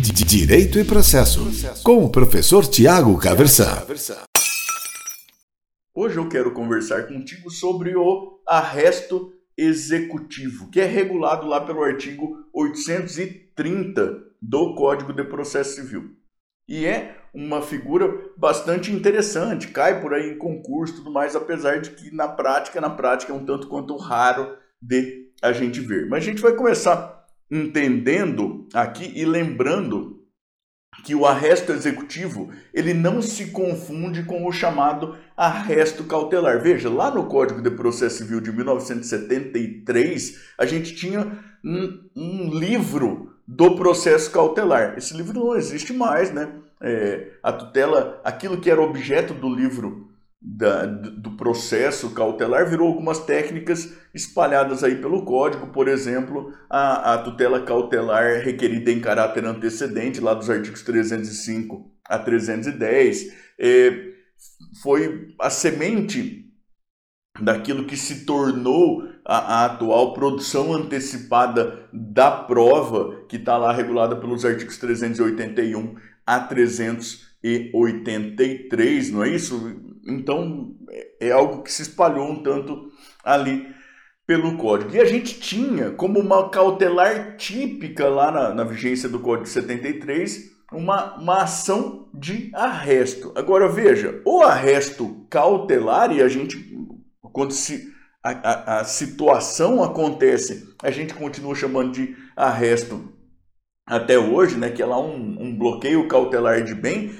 Direito e Processo, com o professor Tiago Caversan. Hoje eu quero conversar contigo sobre o arresto executivo, que é regulado lá pelo artigo 830 do Código de Processo Civil. E é uma figura bastante interessante, cai por aí em concurso e tudo mais, apesar de que na prática, na prática é um tanto quanto raro de a gente ver. Mas a gente vai começar entendendo aqui e lembrando que o arresto executivo ele não se confunde com o chamado arresto cautelar. Veja, lá no Código de Processo Civil de 1973, a gente tinha um, um livro do processo cautelar. Esse livro não existe mais, né? É, a tutela, aquilo que era objeto do livro da, do processo cautelar virou algumas técnicas espalhadas aí pelo código, por exemplo, a, a tutela cautelar requerida em caráter antecedente, lá dos artigos 305 a 310, é, foi a semente daquilo que se tornou a, a atual produção antecipada da prova, que está lá regulada pelos artigos 381 a 383, não é isso? Então é, é algo que se espalhou um tanto ali pelo código. E a gente tinha como uma cautelar típica lá na, na vigência do Código 73 uma, uma ação de arresto. Agora veja, o arresto cautelar, e a gente, quando se, a, a, a situação acontece, a gente continua chamando de arresto até hoje, né, que é lá um, um bloqueio cautelar de bem,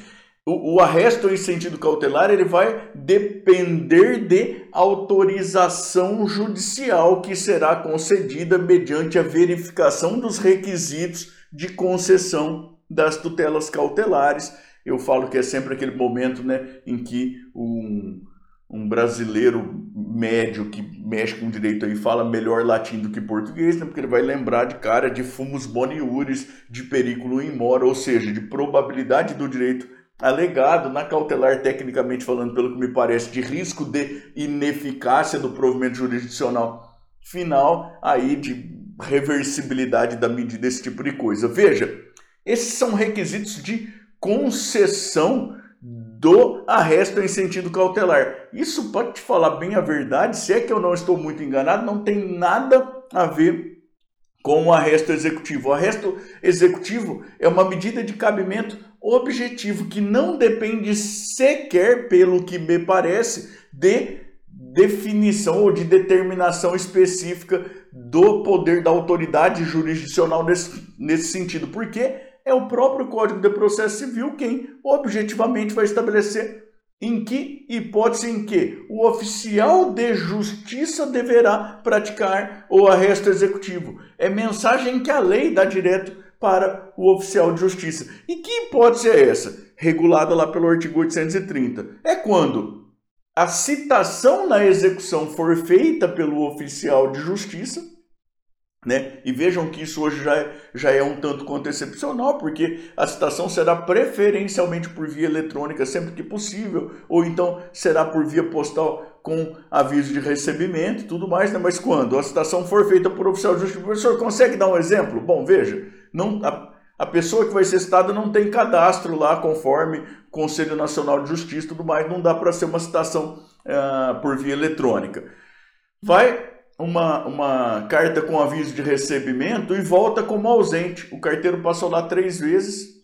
o, o arresto em sentido cautelar ele vai depender de autorização judicial que será concedida mediante a verificação dos requisitos de concessão das tutelas cautelares. Eu falo que é sempre aquele momento né, em que um, um brasileiro médio que mexe com direito aí fala melhor latim do que português, né? porque ele vai lembrar de cara de fumus boniuris, de periculo in mora, ou seja, de probabilidade do direito alegado na cautelar, tecnicamente falando, pelo que me parece, de risco de ineficácia do provimento jurisdicional final, aí de reversibilidade da medida, esse tipo de coisa. Veja, esses são requisitos de concessão do arresto em sentido cautelar. Isso pode te falar bem a verdade, se é que eu não estou muito enganado, não tem nada a ver com o arresto executivo. O arresto executivo é uma medida de cabimento objetivo que não depende sequer, pelo que me parece, de definição ou de determinação específica do poder da autoridade jurisdicional nesse, nesse sentido, porque é o próprio Código de Processo Civil quem objetivamente vai estabelecer em que hipótese em que o oficial de justiça deverá praticar o arresto executivo. É mensagem que a lei dá direto para o oficial de justiça. E que hipótese é essa? Regulada lá pelo artigo 830. É quando a citação na execução for feita pelo oficial de justiça, né? E vejam que isso hoje já é, já é um tanto quanto excepcional, porque a citação será preferencialmente por via eletrônica sempre que possível, ou então será por via postal com aviso de recebimento e tudo mais, né? Mas quando a citação for feita por oficial de justiça, professor consegue dar um exemplo? Bom, veja, não, a, a pessoa que vai ser citada não tem cadastro lá conforme Conselho Nacional de Justiça e tudo mais, não dá para ser uma citação uh, por via eletrônica. Vai uma, uma carta com aviso de recebimento e volta como ausente. O carteiro passou lá três vezes,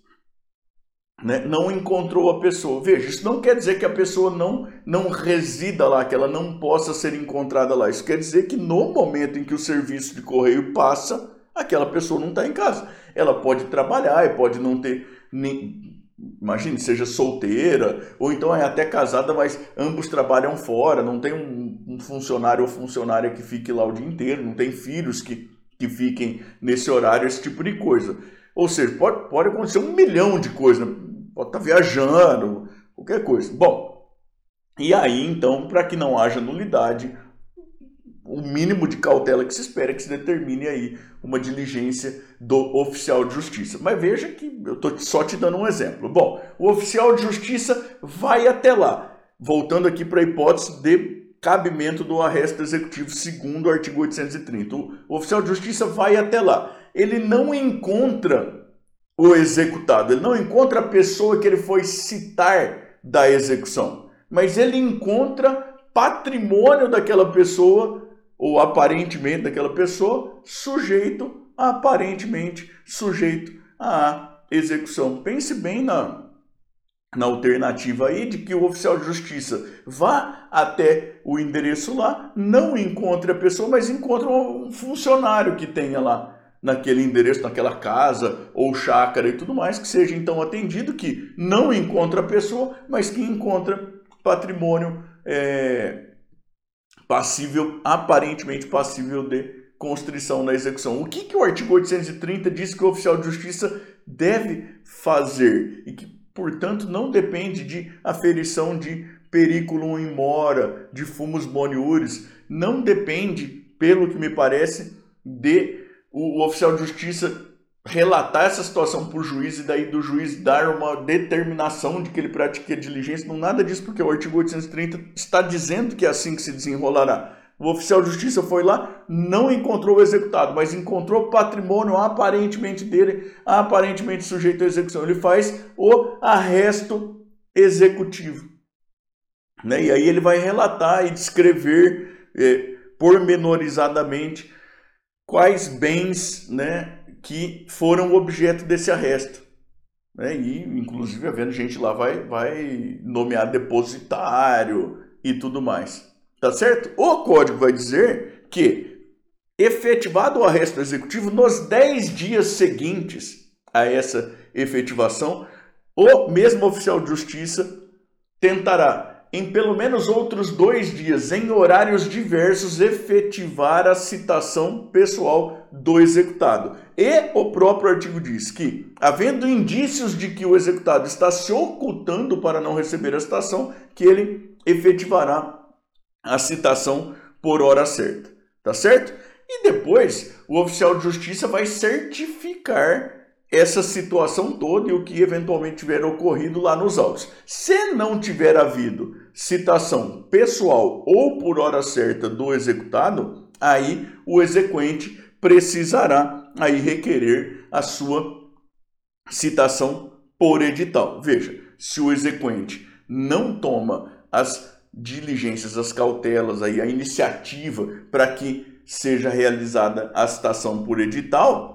né, não encontrou a pessoa. Veja, isso não quer dizer que a pessoa não, não resida lá, que ela não possa ser encontrada lá. Isso quer dizer que no momento em que o serviço de correio passa, aquela pessoa não está em casa. Ela pode trabalhar e pode não ter nem, imagine, seja solteira, ou então é até casada, mas ambos trabalham fora, não tem um, um, funcionário ou funcionária que fique lá o dia inteiro, não tem filhos que, que fiquem nesse horário, esse tipo de coisa. Ou seja, pode, pode acontecer um milhão de coisas, pode estar tá viajando, qualquer coisa. Bom, e aí então, para que não haja nulidade, o mínimo de cautela que se espera é que se determine aí uma diligência do oficial de justiça. Mas veja que eu estou só te dando um exemplo. Bom, o oficial de justiça vai até lá, voltando aqui para a hipótese de cabimento do arresto executivo segundo o artigo 830. O oficial de justiça vai até lá. Ele não encontra o executado, ele não encontra a pessoa que ele foi citar da execução, mas ele encontra patrimônio daquela pessoa, ou aparentemente daquela pessoa, sujeito, aparentemente sujeito à execução. Pense bem na, na alternativa aí de que o oficial de justiça vá até o endereço lá, não encontre a pessoa, mas encontre um funcionário que tenha lá naquele endereço, naquela casa ou chácara e tudo mais, que seja então atendido, que não encontra a pessoa, mas que encontra patrimônio é, passível, aparentemente passível de constrição na execução. O que, que o artigo 830 diz que o oficial de justiça deve fazer e que, portanto, não depende de aferição de periculum in mora, de fumus boniuris, não depende, pelo que me parece, de o, oficial de justiça relatar essa situação para o juiz e daí do juiz dar uma determinação de que ele pratique a diligência, não nada disso, porque o artigo 830 está dizendo que é assim que se desenrolará. O oficial de justiça foi lá, não encontrou o executado, mas encontrou patrimônio aparentemente dele, aparentemente sujeito à execução. Ele faz o arresto executivo. Né? E aí ele vai relatar e descrever eh, pormenorizadamente quais bens né, que foram objeto desse arresto. Né? E, inclusive, havendo gente lá, vai, vai nomear depositário e tudo mais. Tá certo? O código vai dizer que, efetivado o arresto executivo, nos 10 dias seguintes a essa efetivação, o mesmo oficial de justiça tentará em pelo menos outros dois dias, em horários diversos, efetivar a citação pessoal do executado. E o próprio artigo diz que, havendo indícios de que o executado está se ocultando para não receber a citação, que ele efetivará a citação por hora certa. Tá certo? E depois, o oficial de justiça vai certificar essa situação toda e o que eventualmente tiver ocorrido lá nos autos. Se não tiver havido citação pessoal ou por hora certa do executado, aí o exequente precisará aí requerer a sua citação por edital. Veja, se o exequente não toma as diligências, as cautelas, aí, a iniciativa para que seja realizada a citação por edital,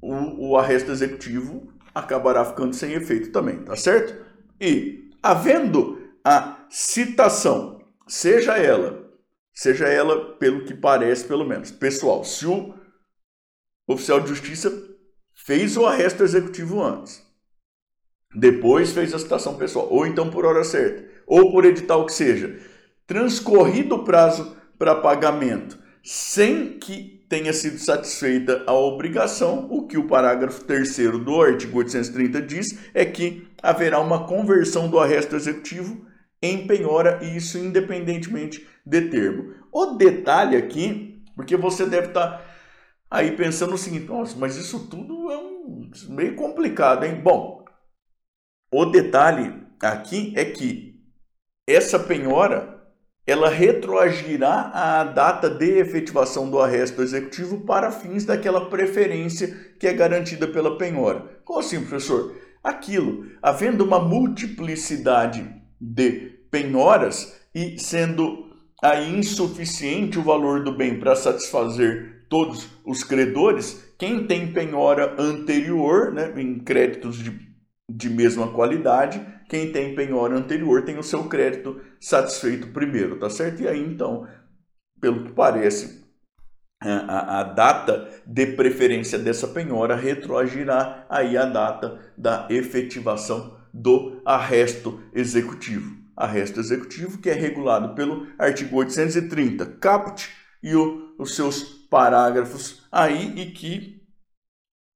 o, o arresto executivo acabará ficando sem efeito também, tá certo? E, havendo a citação, seja ela, seja ela pelo que parece, pelo menos, pessoal, se o oficial de justiça fez o arresto executivo antes, depois fez a citação pessoal, ou então por hora certa, ou por edital que seja, transcorrido o prazo para pagamento, sem que tenha sido satisfeita a obrigação, o que o parágrafo 3 do artigo 830 diz é que haverá uma conversão do arresto executivo em penhora, e isso independentemente de termo. O detalhe aqui, porque você deve estar aí pensando o seguinte: nossa, mas isso tudo é um, meio complicado, hein? Bom, o detalhe aqui é que essa penhora ela retroagirá à data de efetivação do arresto executivo para fins daquela preferência que é garantida pela penhora. Como assim, professor? Aquilo, havendo uma multiplicidade de penhoras e sendo aí insuficiente o valor do bem para satisfazer todos os credores, quem tem penhora anterior, né, em créditos de, de mesma qualidade, quem tem penhora anterior tem o seu crédito satisfeito primeiro, tá certo? E aí então, pelo que parece, a, a, data de preferência dessa penhora retroagirá aí a data da efetivação do arresto executivo. Arresto executivo que é regulado pelo artigo 830, caput e o, os seus parágrafos aí e que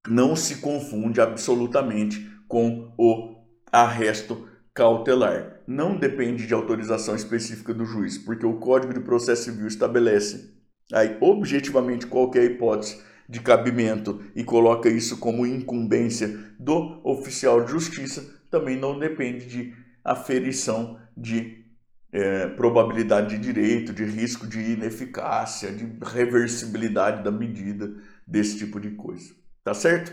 não se confunde absolutamente com o arresto cautelar. Não depende de autorização específica do juiz, porque o Código de Processo Civil estabelece aí objetivamente qualquer hipótese de cabimento e coloca isso como incumbência do oficial de justiça, também não depende de aferição de é, probabilidade de direito, de risco de ineficácia, de reversibilidade da medida, desse tipo de coisa. Tá certo?